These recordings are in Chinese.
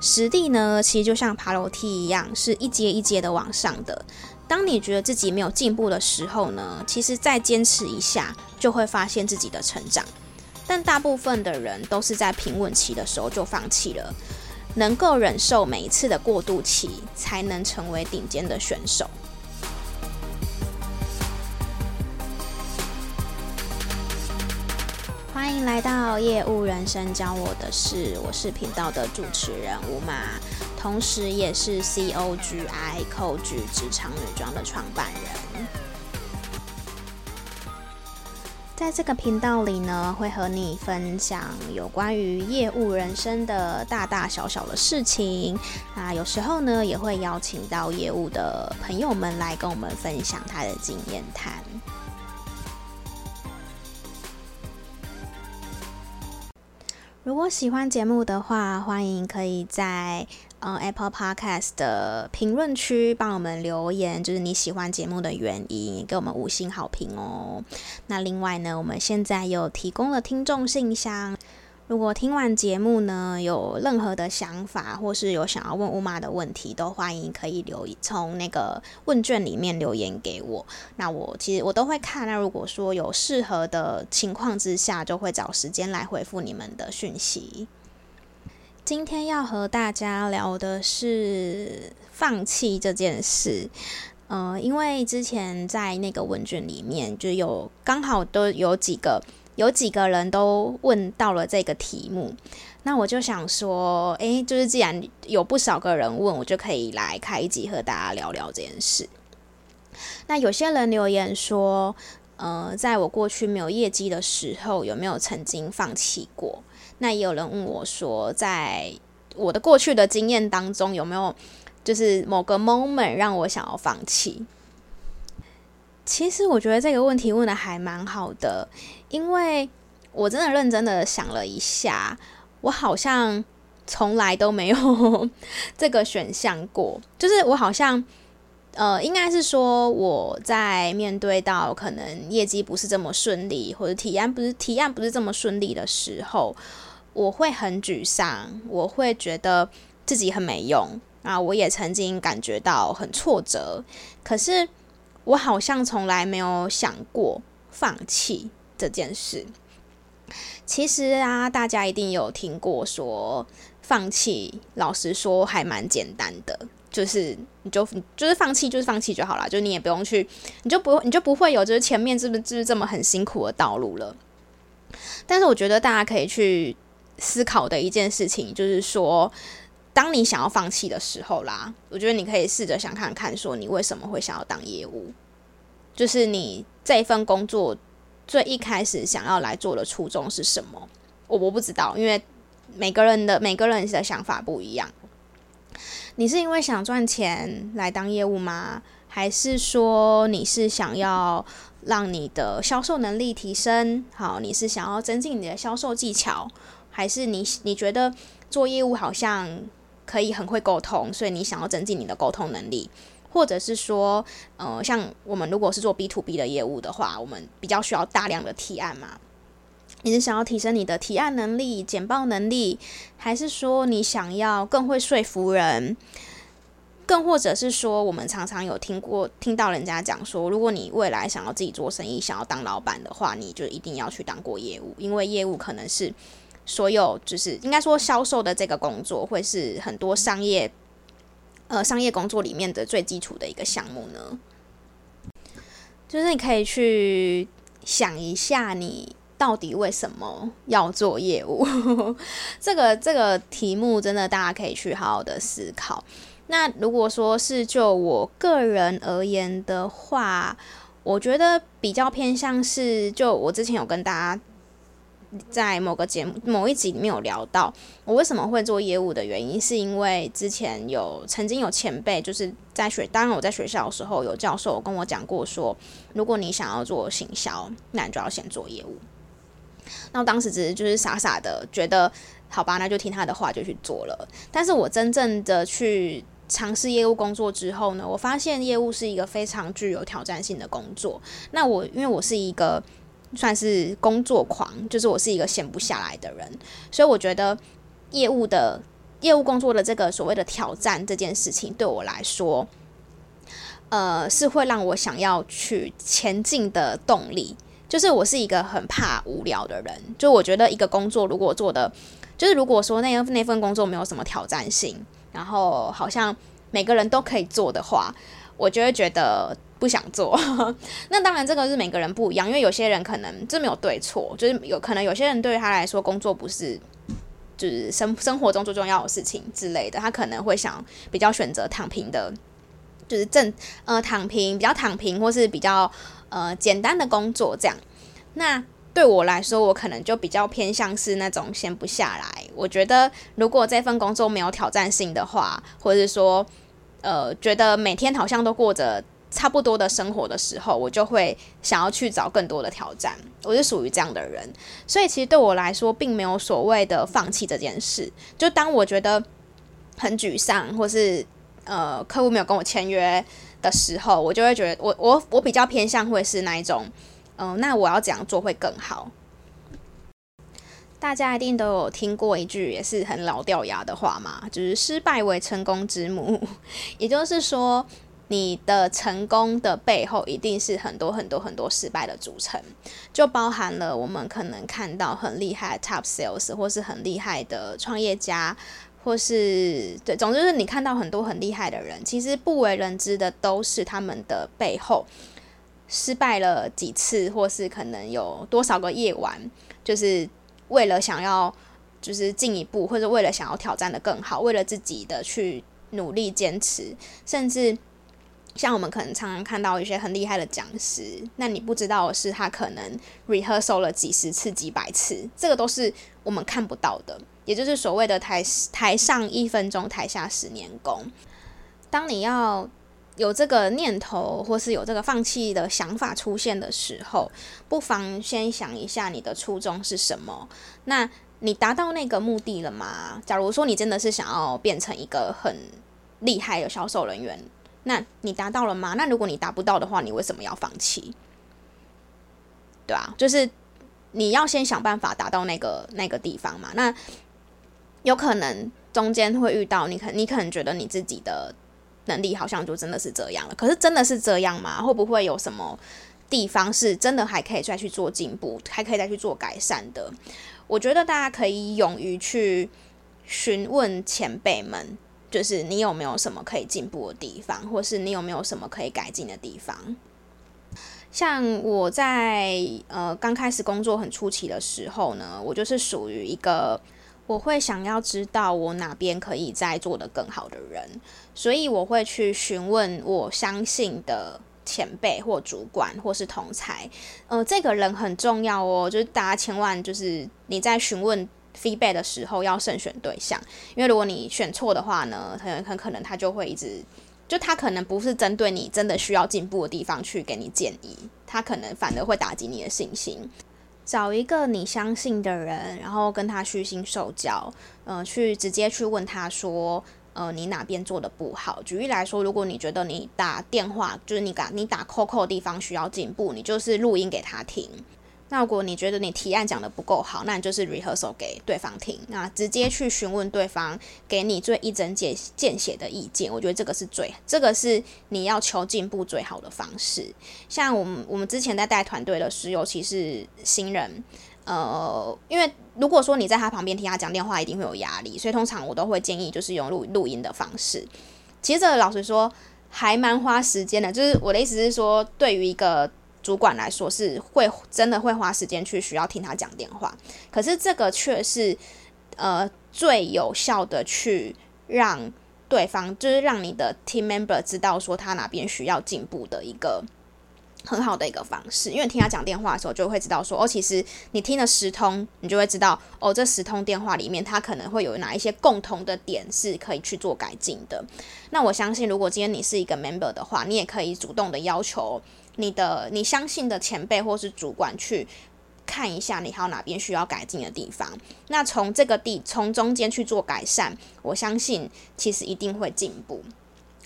实地呢，其实就像爬楼梯一样，是一阶一阶的往上的。当你觉得自己没有进步的时候呢，其实再坚持一下，就会发现自己的成长。但大部分的人都是在平稳期的时候就放弃了。能够忍受每一次的过渡期，才能成为顶尖的选手。迎来到业务人生教我的事，我是频道的主持人吴马，同时也是 C O G I C O G 职场女装的创办人。在这个频道里呢，会和你分享有关于业务人生的大大小小的事情啊，有时候呢，也会邀请到业务的朋友们来跟我们分享他的经验谈。如果喜欢节目的话，欢迎可以在呃 Apple Podcast 的评论区帮我们留言，就是你喜欢节目的原因，给我们五星好评哦。那另外呢，我们现在有提供了听众信箱。如果听完节目呢，有任何的想法，或是有想要问乌妈的问题，都欢迎可以留从那个问卷里面留言给我。那我其实我都会看。那如果说有适合的情况之下，就会找时间来回复你们的讯息。今天要和大家聊的是放弃这件事。呃，因为之前在那个问卷里面就有刚好都有几个。有几个人都问到了这个题目，那我就想说，诶，就是既然有不少个人问，我就可以来开一集和大家聊聊这件事。那有些人留言说，呃，在我过去没有业绩的时候，有没有曾经放弃过？那也有人问我说，在我的过去的经验当中，有没有就是某个 moment 让我想要放弃？其实我觉得这个问题问的还蛮好的，因为我真的认真的想了一下，我好像从来都没有这个选项过。就是我好像，呃，应该是说我在面对到可能业绩不是这么顺利，或者提案不是提案不是这么顺利的时候，我会很沮丧，我会觉得自己很没用啊。我也曾经感觉到很挫折，可是。我好像从来没有想过放弃这件事。其实啊，大家一定有听过说放弃，老实说还蛮简单的，就是你就就是放弃，就是放弃就好了，就你也不用去，你就不你就不会有就是前面是不是就是这么很辛苦的道路了。但是我觉得大家可以去思考的一件事情，就是说。当你想要放弃的时候啦，我觉得你可以试着想看看，说你为什么会想要当业务，就是你这份工作最一开始想要来做的初衷是什么？我我不知道，因为每个人的每个人的想法不一样。你是因为想赚钱来当业务吗？还是说你是想要让你的销售能力提升？好，你是想要增进你的销售技巧，还是你你觉得做业务好像？可以很会沟通，所以你想要增进你的沟通能力，或者是说，呃，像我们如果是做 B to B 的业务的话，我们比较需要大量的提案嘛。你是想要提升你的提案能力、简报能力，还是说你想要更会说服人？更或者是说，我们常常有听过、听到人家讲说，如果你未来想要自己做生意、想要当老板的话，你就一定要去当过业务，因为业务可能是。所有就是应该说销售的这个工作，会是很多商业呃商业工作里面的最基础的一个项目呢。就是你可以去想一下，你到底为什么要做业务？这个这个题目真的大家可以去好好的思考。那如果说是就我个人而言的话，我觉得比较偏向是，就我之前有跟大家。在某个节目某一集里面有聊到，我为什么会做业务的原因，是因为之前有曾经有前辈就是在学，当然我在学校的时候有教授跟我讲过说，如果你想要做行销，那你就要先做业务。那我当时只是就是傻傻的觉得，好吧，那就听他的话就去做了。但是我真正的去尝试业务工作之后呢，我发现业务是一个非常具有挑战性的工作。那我因为我是一个。算是工作狂，就是我是一个闲不下来的人，所以我觉得业务的业务工作的这个所谓的挑战这件事情，对我来说，呃，是会让我想要去前进的动力。就是我是一个很怕无聊的人，就我觉得一个工作如果做的，就是如果说那那份工作没有什么挑战性，然后好像每个人都可以做的话，我就会觉得不想做。那当然这个是每个人不一样，因为有些人可能这没有对错，就是有可能有些人对于他来说工作不是就是生生活中最重要的事情之类的，他可能会想比较选择躺平的，就是正呃躺平比较躺平或是比较。呃，简单的工作这样，那对我来说，我可能就比较偏向是那种闲不下来。我觉得，如果这份工作没有挑战性的话，或者是说，呃，觉得每天好像都过着差不多的生活的时候，我就会想要去找更多的挑战。我是属于这样的人，所以其实对我来说，并没有所谓的放弃这件事。就当我觉得很沮丧，或是呃，客户没有跟我签约。的时候，我就会觉得我我我比较偏向会是那一种，嗯、那我要怎样做会更好？大家一定都有听过一句也是很老掉牙的话嘛，就是失败为成功之母，也就是说，你的成功的背后一定是很多很多很多失败的组成，就包含了我们可能看到很厉害的 top sales 或是很厉害的创业家。或是对，总之是你看到很多很厉害的人，其实不为人知的都是他们的背后失败了几次，或是可能有多少个夜晚，就是为了想要就是进一步，或者为了想要挑战的更好，为了自己的去努力坚持，甚至像我们可能常常看到一些很厉害的讲师，那你不知道的是他可能 rehearsal 了几十次、几百次，这个都是我们看不到的。也就是所谓的台台上一分钟，台下十年功。当你要有这个念头，或是有这个放弃的想法出现的时候，不妨先想一下你的初衷是什么。那你达到那个目的了吗？假如说你真的是想要变成一个很厉害的销售人员，那你达到了吗？那如果你达不到的话，你为什么要放弃？对啊，就是你要先想办法达到那个那个地方嘛。那有可能中间会遇到你，可你可能觉得你自己的能力好像就真的是这样了，可是真的是这样吗？会不会有什么地方是真的还可以再去做进步，还可以再去做改善的？我觉得大家可以勇于去询问前辈们，就是你有没有什么可以进步的地方，或是你有没有什么可以改进的地方？像我在呃刚开始工作很初期的时候呢，我就是属于一个。我会想要知道我哪边可以再做得更好的人，所以我会去询问我相信的前辈或主管或是同才，呃，这个人很重要哦，就是大家千万就是你在询问 feedback 的时候要慎选对象，因为如果你选错的话呢，很很可能他就会一直，就他可能不是针对你真的需要进步的地方去给你建议，他可能反而会打击你的信心。找一个你相信的人，然后跟他虚心受教，呃，去直接去问他说，呃，你哪边做的不好？举例来说，如果你觉得你打电话就是你打你打 call call 的地方需要进步，你就是录音给他听。那如果你觉得你提案讲得不够好，那你就是 rehearsal 给对方听，那直接去询问对方，给你最一针见见血的意见。我觉得这个是最，这个是你要求进步最好的方式。像我们我们之前在带团队的时候，尤其是新人，呃，因为如果说你在他旁边听他讲电话，一定会有压力，所以通常我都会建议就是用录录音的方式。其实这个老实说还蛮花时间的，就是我的意思是说，对于一个。主管来说是会真的会花时间去需要听他讲电话，可是这个却是呃最有效的去让对方，就是让你的 team member 知道说他哪边需要进步的一个。很好的一个方式，因为听他讲电话的时候，就会知道说，哦，其实你听了十通，你就会知道，哦，这十通电话里面，他可能会有哪一些共同的点是可以去做改进的。那我相信，如果今天你是一个 member 的话，你也可以主动的要求你的你相信的前辈或是主管去看一下，你还有哪边需要改进的地方。那从这个地从中间去做改善，我相信其实一定会进步。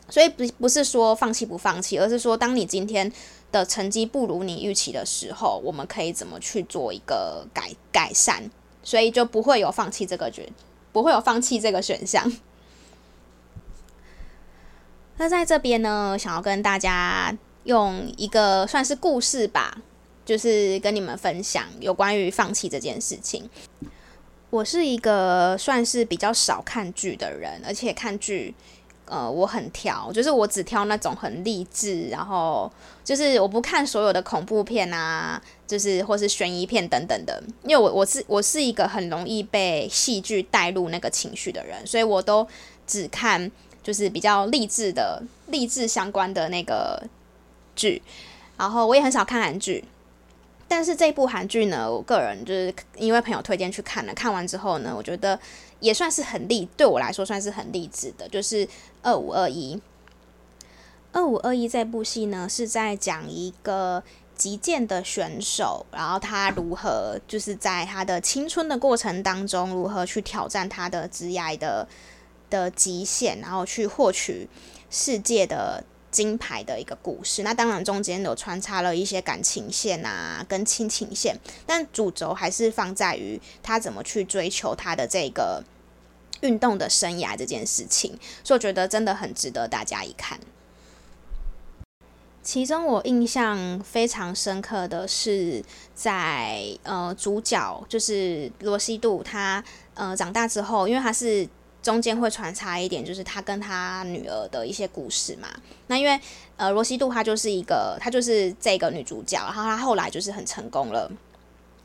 所以不不是说放弃不放弃，而是说当你今天的成绩不如你预期的时候，我们可以怎么去做一个改改善，所以就不会有放弃这个决不会有放弃这个选项。那在这边呢，想要跟大家用一个算是故事吧，就是跟你们分享有关于放弃这件事情。我是一个算是比较少看剧的人，而且看剧，呃，我很挑，就是我只挑那种很励志，然后就是我不看所有的恐怖片啊，就是或是悬疑片等等的，因为我我是我是一个很容易被戏剧带入那个情绪的人，所以我都只看。就是比较励志的、励志相关的那个剧，然后我也很少看韩剧，但是这部韩剧呢，我个人就是因为朋友推荐去看了，看完之后呢，我觉得也算是很励，对我来说算是很励志的，就是《二五二一》。《二五二一》这部戏呢，是在讲一个击剑的选手，然后他如何就是在他的青春的过程当中，如何去挑战他的职业的。的极限，然后去获取世界的金牌的一个故事。那当然中间有穿插了一些感情线啊，跟亲情线，但主轴还是放在于他怎么去追求他的这个运动的生涯这件事情。所以我觉得真的很值得大家一看。其中我印象非常深刻的是在呃主角就是罗西度他呃长大之后，因为他是。中间会穿插一点，就是他跟他女儿的一些故事嘛。那因为呃，罗西度她就是一个，她就是这个女主角，然后她后来就是很成功了。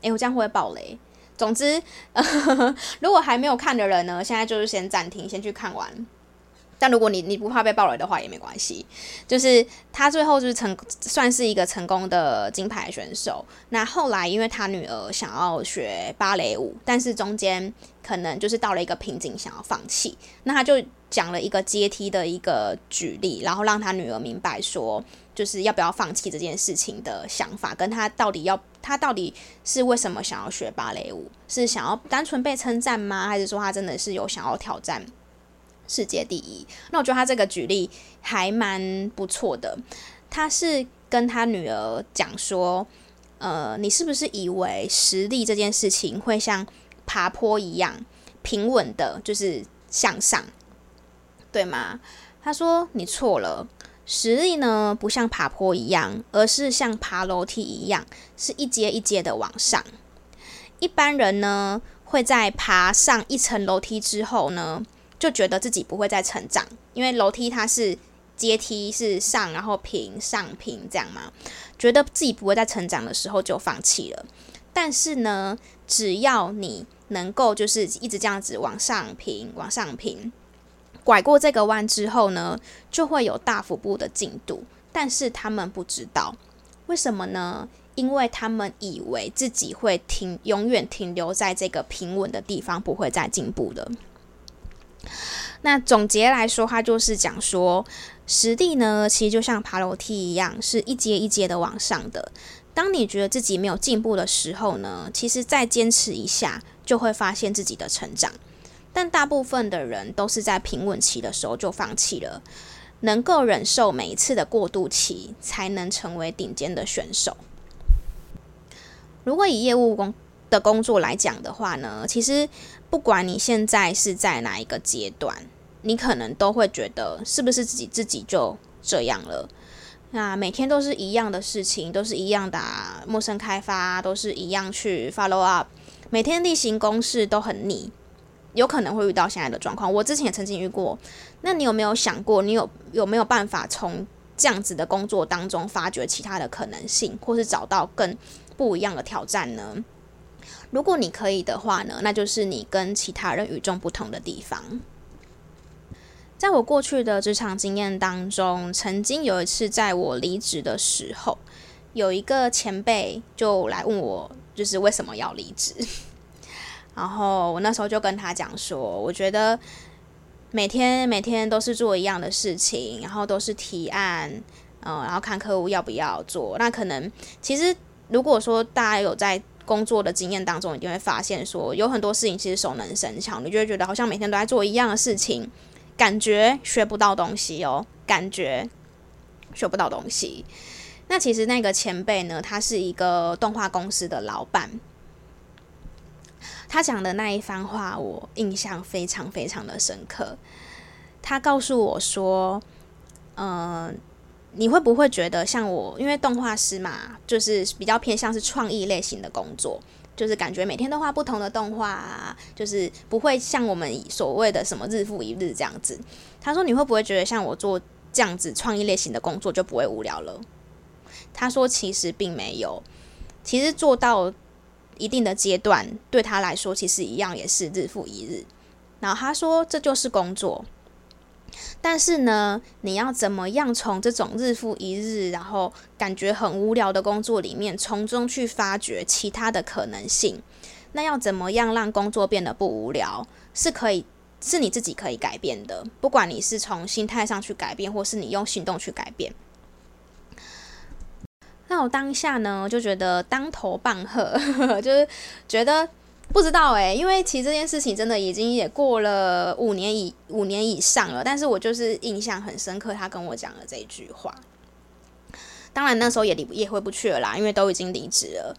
诶，我这样会不会爆雷？总之，呃，如果还没有看的人呢，现在就是先暂停，先去看完。但如果你你不怕被爆雷的话也没关系，就是他最后就是成算是一个成功的金牌选手。那后来因为他女儿想要学芭蕾舞，但是中间可能就是到了一个瓶颈，想要放弃。那他就讲了一个阶梯的一个举例，然后让他女儿明白说，就是要不要放弃这件事情的想法，跟他到底要他到底是为什么想要学芭蕾舞，是想要单纯被称赞吗？还是说他真的是有想要挑战？世界第一，那我觉得他这个举例还蛮不错的。他是跟他女儿讲说，呃，你是不是以为实力这件事情会像爬坡一样平稳的，就是向上，对吗？他说你错了，实力呢不像爬坡一样，而是像爬楼梯一样，是一阶一阶的往上。一般人呢会在爬上一层楼梯之后呢，就觉得自己不会再成长，因为楼梯它是阶梯，是上然后平上平这样嘛，觉得自己不会再成长的时候就放弃了。但是呢，只要你能够就是一直这样子往上平往上平，拐过这个弯之后呢，就会有大幅度的进度。但是他们不知道为什么呢？因为他们以为自己会停，永远停留在这个平稳的地方，不会再进步的。那总结来说，它就是讲说，实地呢，其实就像爬楼梯一样，是一阶一阶的往上的。当你觉得自己没有进步的时候呢，其实再坚持一下，就会发现自己的成长。但大部分的人都是在平稳期的时候就放弃了。能够忍受每一次的过渡期，才能成为顶尖的选手。如果以业务工的工作来讲的话呢，其实。不管你现在是在哪一个阶段，你可能都会觉得是不是自己自己就这样了？那每天都是一样的事情，都是一样的，陌生开发，都是一样去 follow up，每天例行公事都很腻，有可能会遇到现在的状况。我之前也曾经遇过。那你有没有想过，你有有没有办法从这样子的工作当中发掘其他的可能性，或是找到更不一样的挑战呢？如果你可以的话呢，那就是你跟其他人与众不同的地方。在我过去的职场经验当中，曾经有一次在我离职的时候，有一个前辈就来问我，就是为什么要离职。然后我那时候就跟他讲说，我觉得每天每天都是做一样的事情，然后都是提案，嗯，然后看客户要不要做。那可能其实如果说大家有在工作的经验当中，你就会发现说，有很多事情其实熟能生巧，你就会觉得好像每天都在做一样的事情，感觉学不到东西哦，感觉学不到东西。那其实那个前辈呢，他是一个动画公司的老板，他讲的那一番话，我印象非常非常的深刻。他告诉我说：“嗯、呃，你会不会觉得像我，因为动画师嘛，就是比较偏向是创意类型的工作，就是感觉每天都画不同的动画啊，就是不会像我们所谓的什么日复一日这样子。”他说：“你会不会觉得像我做这样子创意类型的工作就不会无聊了？”他说：“其实并没有，其实做到。”一定的阶段对他来说，其实一样也是日复一日。然后他说，这就是工作。但是呢，你要怎么样从这种日复一日，然后感觉很无聊的工作里面，从中去发掘其他的可能性？那要怎么样让工作变得不无聊？是可以，是你自己可以改变的。不管你是从心态上去改变，或是你用行动去改变。那我当下呢，就觉得当头棒喝，就是觉得不知道诶，因为其实这件事情真的已经也过了五年以五年以上了，但是我就是印象很深刻，他跟我讲了这句话。当然那时候也离也回不去了啦，因为都已经离职了。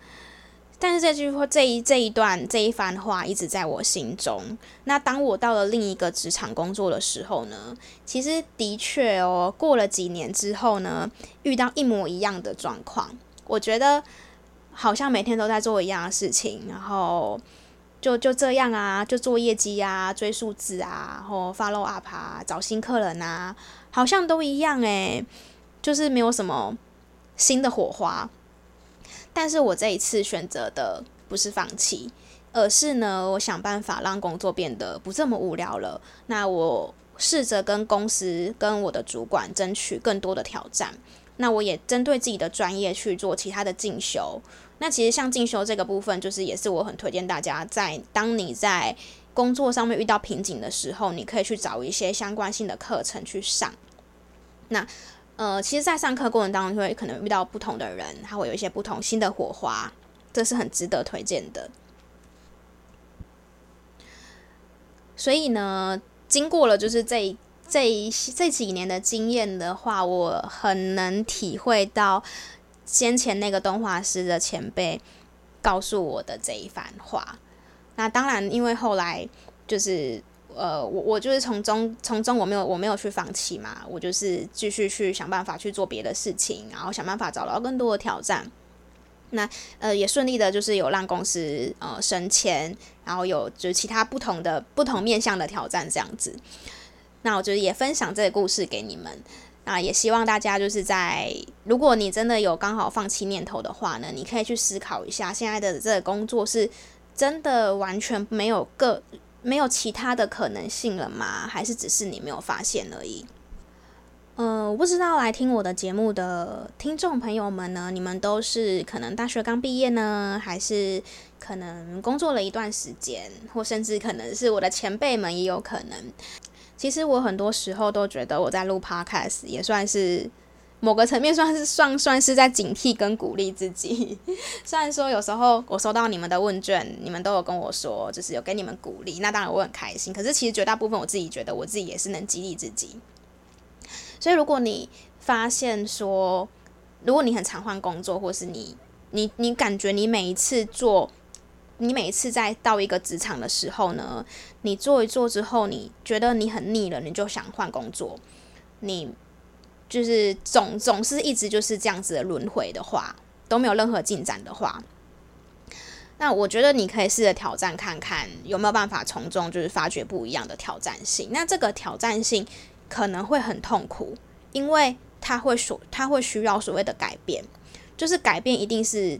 但是这句话，这一这一段这一番话一直在我心中。那当我到了另一个职场工作的时候呢，其实的确哦，过了几年之后呢，遇到一模一样的状况，我觉得好像每天都在做一样的事情，然后就就这样啊，就做业绩啊，追数字啊，然后 follow up 啊，找新客人啊，好像都一样诶，就是没有什么新的火花。但是我这一次选择的不是放弃，而是呢，我想办法让工作变得不这么无聊了。那我试着跟公司、跟我的主管争取更多的挑战。那我也针对自己的专业去做其他的进修。那其实像进修这个部分，就是也是我很推荐大家，在当你在工作上面遇到瓶颈的时候，你可以去找一些相关性的课程去上。那。呃，其实，在上课过程当中，会可能遇到不同的人，他会有一些不同新的火花，这是很值得推荐的。所以呢，经过了就是这这这几年的经验的话，我很能体会到先前那个动画师的前辈告诉我的这一番话。那当然，因为后来就是。呃，我我就是从中从中我没有我没有去放弃嘛，我就是继续去想办法去做别的事情，然后想办法找到更多的挑战。那呃也顺利的，就是有让公司呃升迁，然后有就其他不同的不同面向的挑战这样子。那我就是也分享这个故事给你们，那也希望大家就是在如果你真的有刚好放弃念头的话呢，你可以去思考一下，现在的这个工作是真的完全没有个。没有其他的可能性了吗？还是只是你没有发现而已？呃，我不知道来听我的节目的听众朋友们呢，你们都是可能大学刚毕业呢，还是可能工作了一段时间，或甚至可能是我的前辈们也有可能。其实我很多时候都觉得我在录 Podcast 也算是。某个层面算是算算是在警惕跟鼓励自己。虽然说有时候我收到你们的问卷，你们都有跟我说，就是有给你们鼓励，那当然我很开心。可是其实绝大部分我自己觉得，我自己也是能激励自己。所以如果你发现说，如果你很常换工作，或是你你你感觉你每一次做，你每一次在到一个职场的时候呢，你做一做之后，你觉得你很腻了，你就想换工作，你。就是总总是一直就是这样子的轮回的话，都没有任何进展的话，那我觉得你可以试着挑战看看有没有办法从中就是发掘不一样的挑战性。那这个挑战性可能会很痛苦，因为它会所它会需要所谓的改变，就是改变一定是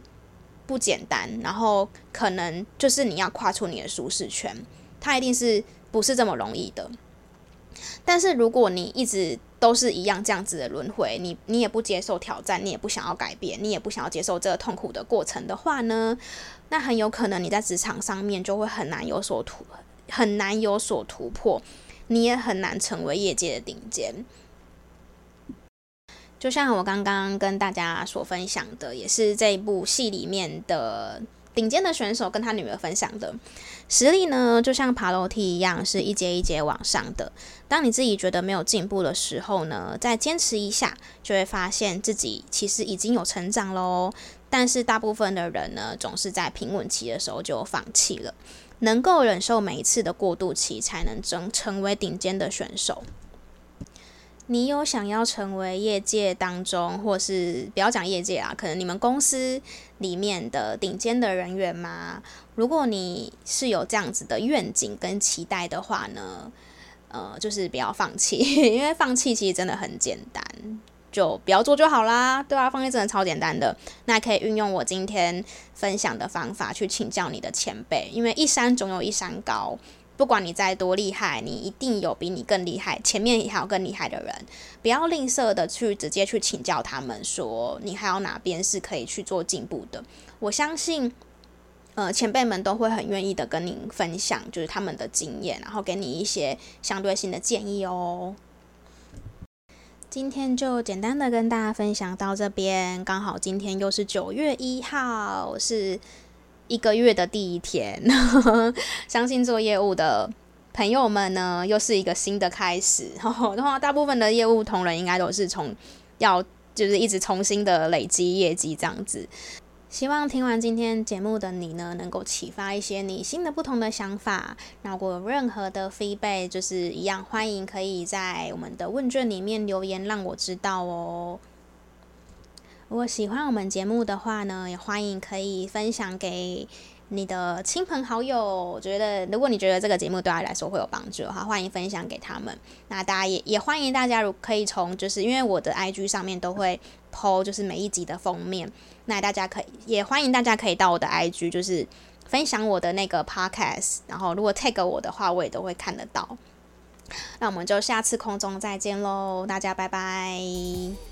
不简单，然后可能就是你要跨出你的舒适圈，它一定是不是这么容易的。但是如果你一直都是一样这样子的轮回，你你也不接受挑战，你也不想要改变，你也不想要接受这个痛苦的过程的话呢，那很有可能你在职场上面就会很难有所突，很难有所突破，你也很难成为业界的顶尖。就像我刚刚跟大家所分享的，也是这一部戏里面的。顶尖的选手跟他女儿分享的实力呢，就像爬楼梯一样，是一阶一阶往上的。当你自己觉得没有进步的时候呢，再坚持一下，就会发现自己其实已经有成长喽。但是大部分的人呢，总是在平稳期的时候就放弃了。能够忍受每一次的过渡期，才能成成为顶尖的选手。你有想要成为业界当中，或是不要讲业界啊，可能你们公司里面的顶尖的人员吗？如果你是有这样子的愿景跟期待的话呢，呃，就是不要放弃，因为放弃其实真的很简单。就不要做就好啦，对啊，放弃真的超简单的。那可以运用我今天分享的方法去请教你的前辈，因为一山总有一山高，不管你再多厉害，你一定有比你更厉害，前面还有更厉害的人。不要吝啬的去直接去请教他们，说你还有哪边是可以去做进步的。我相信，呃，前辈们都会很愿意的跟您分享，就是他们的经验，然后给你一些相对性的建议哦。今天就简单的跟大家分享到这边，刚好今天又是九月一号，是一个月的第一天。相信做业务的朋友们呢，又是一个新的开始。然后，大部分的业务同仁应该都是从要就是一直重新的累积业绩这样子。希望听完今天节目的你呢，能够启发一些你新的不同的想法。那如果有任何的 feedback，就是一样欢迎可以在我们的问卷里面留言，让我知道哦。如果喜欢我们节目的话呢，也欢迎可以分享给你的亲朋好友。我觉得如果你觉得这个节目对他来说会有帮助的话，欢迎分享给他们。那大家也也欢迎大家，如可以从就是因为我的 IG 上面都会 po 就是每一集的封面。那大家可以也欢迎大家可以到我的 IG，就是分享我的那个 podcast，然后如果 tag 我的话，我也都会看得到。那我们就下次空中再见喽，大家拜拜。